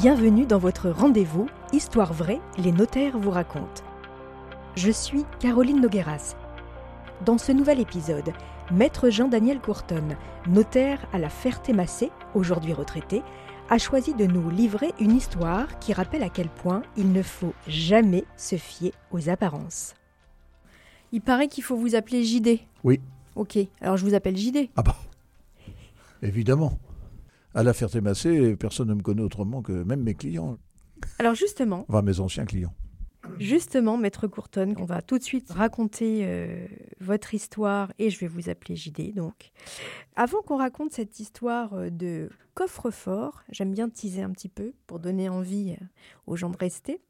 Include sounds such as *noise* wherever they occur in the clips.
Bienvenue dans votre rendez-vous Histoire vraie, les notaires vous racontent. Je suis Caroline Nogueras. Dans ce nouvel épisode, Maître Jean-Daniel Courton, notaire à la Ferté-Massé, aujourd'hui retraité, a choisi de nous livrer une histoire qui rappelle à quel point il ne faut jamais se fier aux apparences. Il paraît qu'il faut vous appeler JD. Oui. Ok, alors je vous appelle JD. Ah bah, évidemment. À la Ferté-Massé, personne ne me connaît autrement que même mes clients, Alors justement, enfin mes anciens clients. Justement, Maître Courton, on va tout de suite raconter euh, votre histoire et je vais vous appeler JD donc. Avant qu'on raconte cette histoire euh, de coffre-fort, j'aime bien teaser un petit peu pour donner envie euh, aux gens de rester.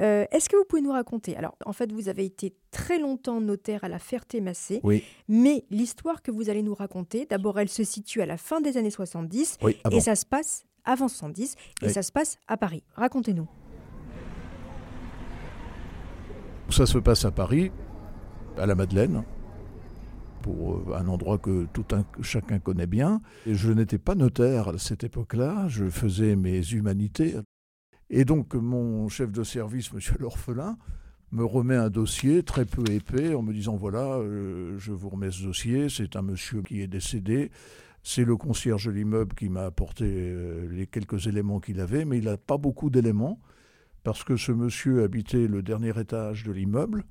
Euh, Est-ce que vous pouvez nous raconter? Alors, en fait, vous avez été très longtemps notaire à la Ferté-Massé, Oui, mais l'histoire que vous allez nous raconter, d'abord, elle se situe à la fin des années 70 oui, ah bon. et ça se passe avant 70 et Oui. ça se passe à Paris. Racontez-nous. Ça se passe à Paris, à la Madeleine, pour euh, un endroit que tout un, chacun connaît bien. Je n'étais pas notaire à cette époque-là, je faisais mes humanités. Et donc mon chef de service, *laughs* monsieur l'orphelin, me remet un dossier très peu épais en me disant voilà, euh, je vous remets ce dossier, c'est un monsieur qui est décédé. C'est le concierge de l'immeuble qui m'a apporté euh, les quelques éléments qu'il avait, mais il n'a pas beaucoup d'éléments parce que ce monsieur habitait le dernier étage de l'immeuble,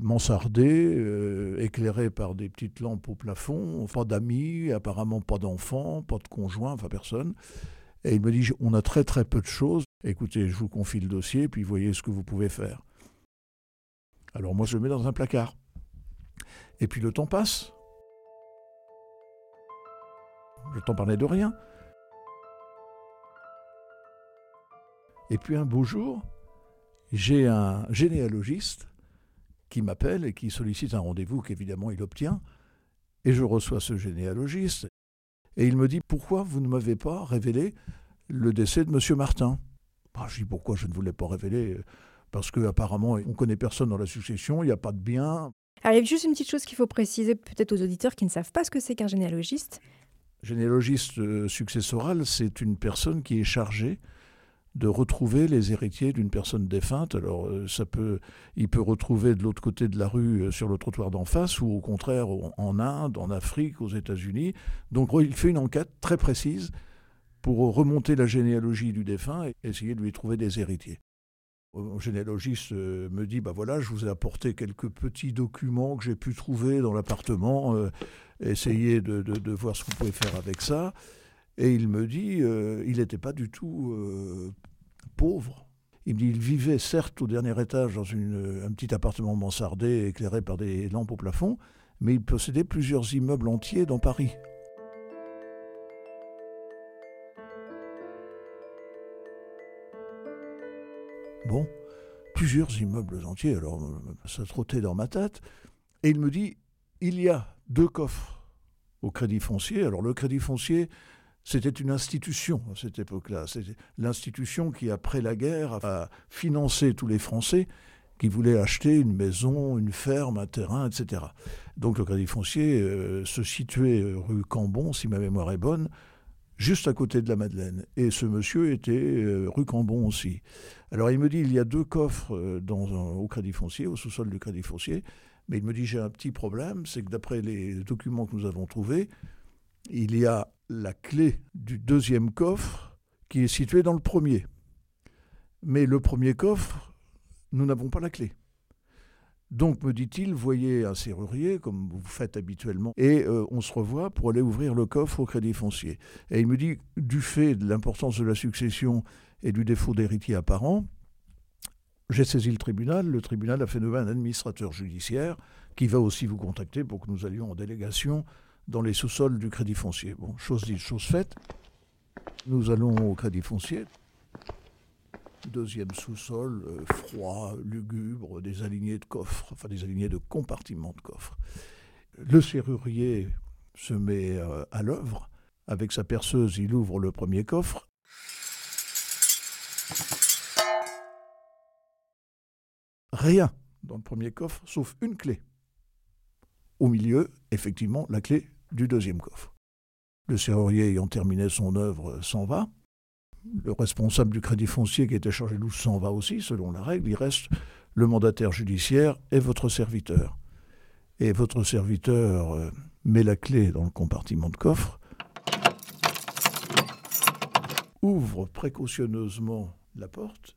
mansardé, euh, éclairé par des petites lampes au plafond, pas d'amis, apparemment pas d'enfants, pas de conjoint, enfin personne. Et il me dit, on a très très peu de choses, écoutez, je vous confie le dossier, puis voyez ce que vous pouvez faire. Alors moi je le mets dans un placard. Et puis le temps passe. Le temps parlait de rien. Et puis un beau jour, j'ai un généalogiste qui m'appelle et qui sollicite un rendez-vous qu'évidemment il obtient. Et je reçois ce généalogiste. Et il me dit Pourquoi vous ne m'avez pas révélé le décès de M. Martin? Ah, Je dis Pourquoi je ne voulais pas révéler Parce qu'apparemment, on ne connaît personne dans la succession, il n'y a pas de bien. Alors, il y a juste une petite chose qu'il faut préciser peut-être aux auditeurs qui ne savent pas ce que c'est qu'un généalogiste. Généalogiste euh, successoral, c'est une personne qui est chargée de retrouver les héritiers d'une personne défunte. Alors, euh, ça peut, il peut retrouver de l'autre côté de la rue, euh, sur le trottoir d'en face, ou au contraire en Inde, en Afrique, aux États-Unis. Donc, il fait une enquête très précise pour remonter la généalogie du défunt et essayer de lui trouver des héritiers. Généalogiste euh, me dit, bah voilà, je vous ai apporté quelques petits documents que j'ai pu trouver dans l'appartement. essayez de, de- de voir ce que vous pouvez faire avec ça. Et il me dit, euh, il n'était pas du tout euh, pauvre. Il me dit, il vivait certes au dernier étage dans une- un petit appartement mansardé éclairé par des lampes au plafond, mais il possédait plusieurs immeubles entiers dans Paris. Bon, plusieurs immeubles entiers, alors euh, ça trottait dans ma tête. Et il me dit, il y a deux coffres au crédit foncier. Alors le crédit foncier, c'était une institution à cette époque-là. C'était l'institution qui, après la guerre, a financé tous les Français qui voulaient acheter une maison, une ferme, un terrain, etc. Donc le crédit foncier euh, se situait euh, rue Cambon, si ma mémoire est bonne, juste à côté de la Madeleine. Et ce monsieur était euh, rue Cambon aussi. Alors il me dit, il y a deux coffres au crédit foncier, au sous-sol du crédit foncier. Mais il me dit, j'ai un petit problème, c'est que d'après les documents que nous avons trouvés, il y a la clé du deuxième coffre qui est située dans le premier. Mais le premier coffre, nous n'avons pas la clé. Donc, me dit-il, voyez un serrurier, comme vous faites habituellement, et euh, on se revoit pour aller ouvrir le coffre au crédit foncier. Et il me dit, du fait de l'importance de la succession et du défaut d'héritier apparent, j'ai saisi le tribunal. Le tribunal a fait nommer un administrateur judiciaire qui va aussi vous contacter pour que nous allions en délégation dans les sous-sols du crédit foncier. Bon, chose dite, chose faite. Nous allons au crédit foncier. Deuxième sous-sol, euh, froid, lugubre, des alignés de coffres, enfin des alignés de compartiments de coffres. Le serrurier se met euh, à l'œuvre. Avec sa perceuse, il ouvre le premier coffre. Rien dans le premier coffre, sauf une clé. Au milieu, effectivement, la clé du deuxième coffre. Le serrurier ayant terminé son œuvre s'en va. le responsable du crédit foncier qui était chargé de nous s'en va aussi, selon la règle. Il reste le mandataire judiciaire et votre serviteur. Et votre serviteur euh, met la clé dans le compartiment de coffre, ouvre précautionneusement la porte,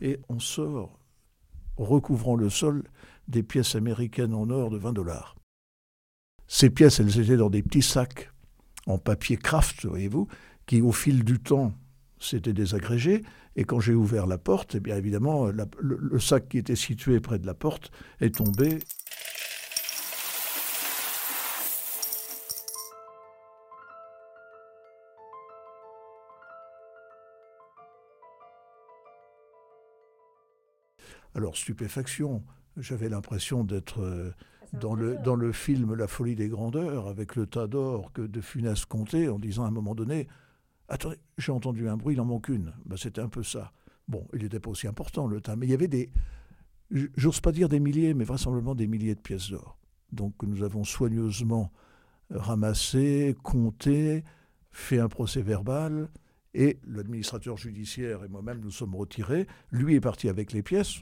et on sort, recouvrant le sol, des pièces américaines en or de 20 dollars. Ces pièces, elles étaient dans des petits sacs en papier craft, voyez-vous, qui au fil du temps s'étaient désagrégés. Et quand j'ai ouvert la porte, eh bien évidemment, le, le sac qui était situé près de la porte est tombé. Alors, stupéfaction, j'avais l'impression d'être euh, dans le, dans le film La folie des grandeurs, avec le tas d'or que de Funès comptait, en disant à un moment donné Attendez, j'ai entendu un bruit, il en manque une. Ben, C'était un peu ça. Bon, il n'était pas aussi important le tas, mais il y avait des, j'ose pas dire des milliers, mais vraisemblablement des milliers de pièces d'or. Donc nous avons soigneusement ramassé, compté, fait un procès verbal, et l'administrateur judiciaire et moi-même nous sommes retirés. Lui est parti avec les pièces.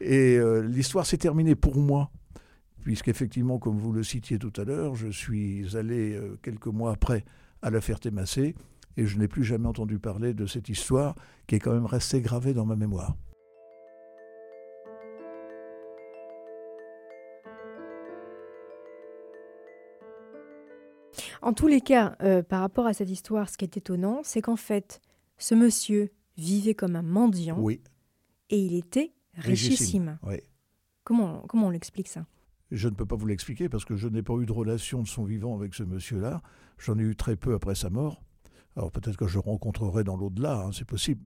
Et euh, l'histoire s'est terminée pour moi, puisqu'effectivement, comme vous le citiez tout à l'heure, je suis allé euh, quelques mois après à la Ferté-Massé et je n'ai plus jamais entendu parler de cette histoire qui est quand même restée gravée dans ma mémoire. En tous les cas, euh, par rapport à cette histoire, ce qui est étonnant, c'est qu'en fait, ce monsieur vivait comme un mendiant. Oui. Et il était richissime. Oui. Comment, comment on l'explique ça? Je ne peux pas vous l'expliquer parce que je n'ai pas eu de relation de son vivant avec ce monsieur-là. J'en ai eu très peu après sa mort. Alors peut-être que je rencontrerai dans l'au-delà, hein, c'est possible.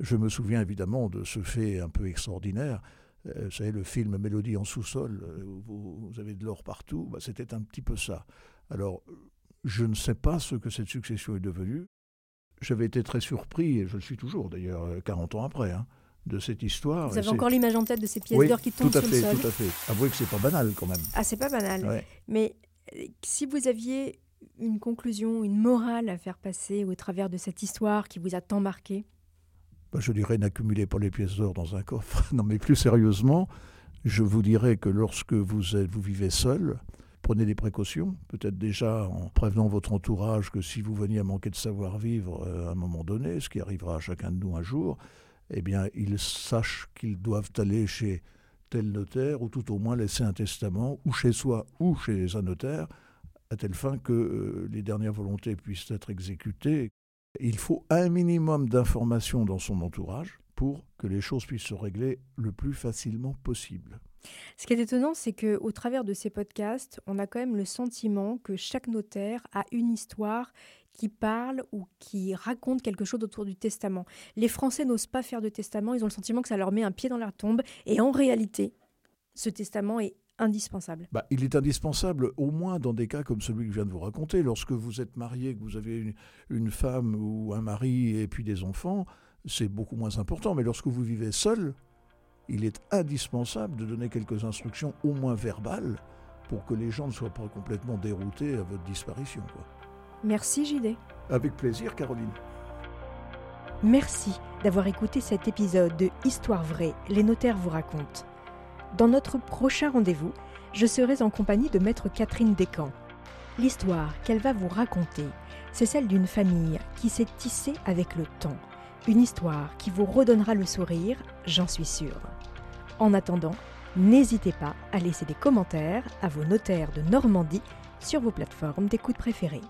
Je me souviens évidemment de ce fait un peu extraordinaire. Euh, vous savez, le film Mélodie en sous-sol, euh, où vous, avez de l'or partout, bah, c'était un petit peu ça. Alors, je ne sais pas ce que cette succession est devenue. J'avais été très surpris, et je le suis toujours d'ailleurs, 40 euh, ans après, hein, de cette histoire. Vous avez encore l'image en tête de ces pièces d'or qui tombent tout à sur fait, le sol Tout à fait. Avouez que c'est pas banal quand même. Ah, c'est pas banal. Mais si vous aviez une conclusion, une morale à faire passer au travers de cette histoire qui vous a tant marqué? Bah, Je dirais n'accumulez pas les pièces d'or dans un coffre. *laughs* non, mais plus sérieusement, je vous dirais que lorsque vous, êtes, vous vivez seul, prenez des précautions, peut-être déjà en prévenant votre entourage que si vous veniez à manquer de savoir-vivre euh, à un moment donné, ce qui arrivera à chacun de nous un jour, eh bien, ils sachent qu'ils doivent aller chez tel notaire, ou tout au moins laisser un testament, ou chez soi, ou chez un notaire, à telle fin que euh, les dernières volontés puissent être exécutées. Il faut un minimum d'informations dans son entourage pour que les choses puissent se régler le plus facilement possible. Ce qui est étonnant, c'est que au travers de ces podcasts, on a quand même le sentiment que chaque notaire a une histoire qui parle ou qui raconte quelque chose autour du testament. Les Français n'osent pas faire de testament, ils ont le sentiment que ça leur met un pied dans la tombe, et en réalité, ce testament est indispensable bah, Il est indispensable au moins dans des cas comme celui que je viens de vous raconter. Lorsque vous êtes marié, que vous avez une, femme ou un mari et puis des enfants, c'est beaucoup moins important. Mais lorsque vous vivez seul, il est indispensable de donner quelques instructions, au moins verbales, pour que les gens ne soient pas complètement déroutés à votre disparition. Merci JD. Avec plaisir Caroline. Merci d'avoir écouté cet épisode de Histoire vraie, les notaires vous racontent. Dans notre prochain rendez-vous, je serai en compagnie de maître Catherine Descamps. L'histoire qu'elle va vous raconter, c'est celle d'une famille qui s'est tissée avec le temps. Une histoire qui vous redonnera le sourire, j'en suis sûre. En attendant, n'hésitez pas à laisser des commentaires à vos notaires de Normandie sur vos plateformes d'écoute préférées.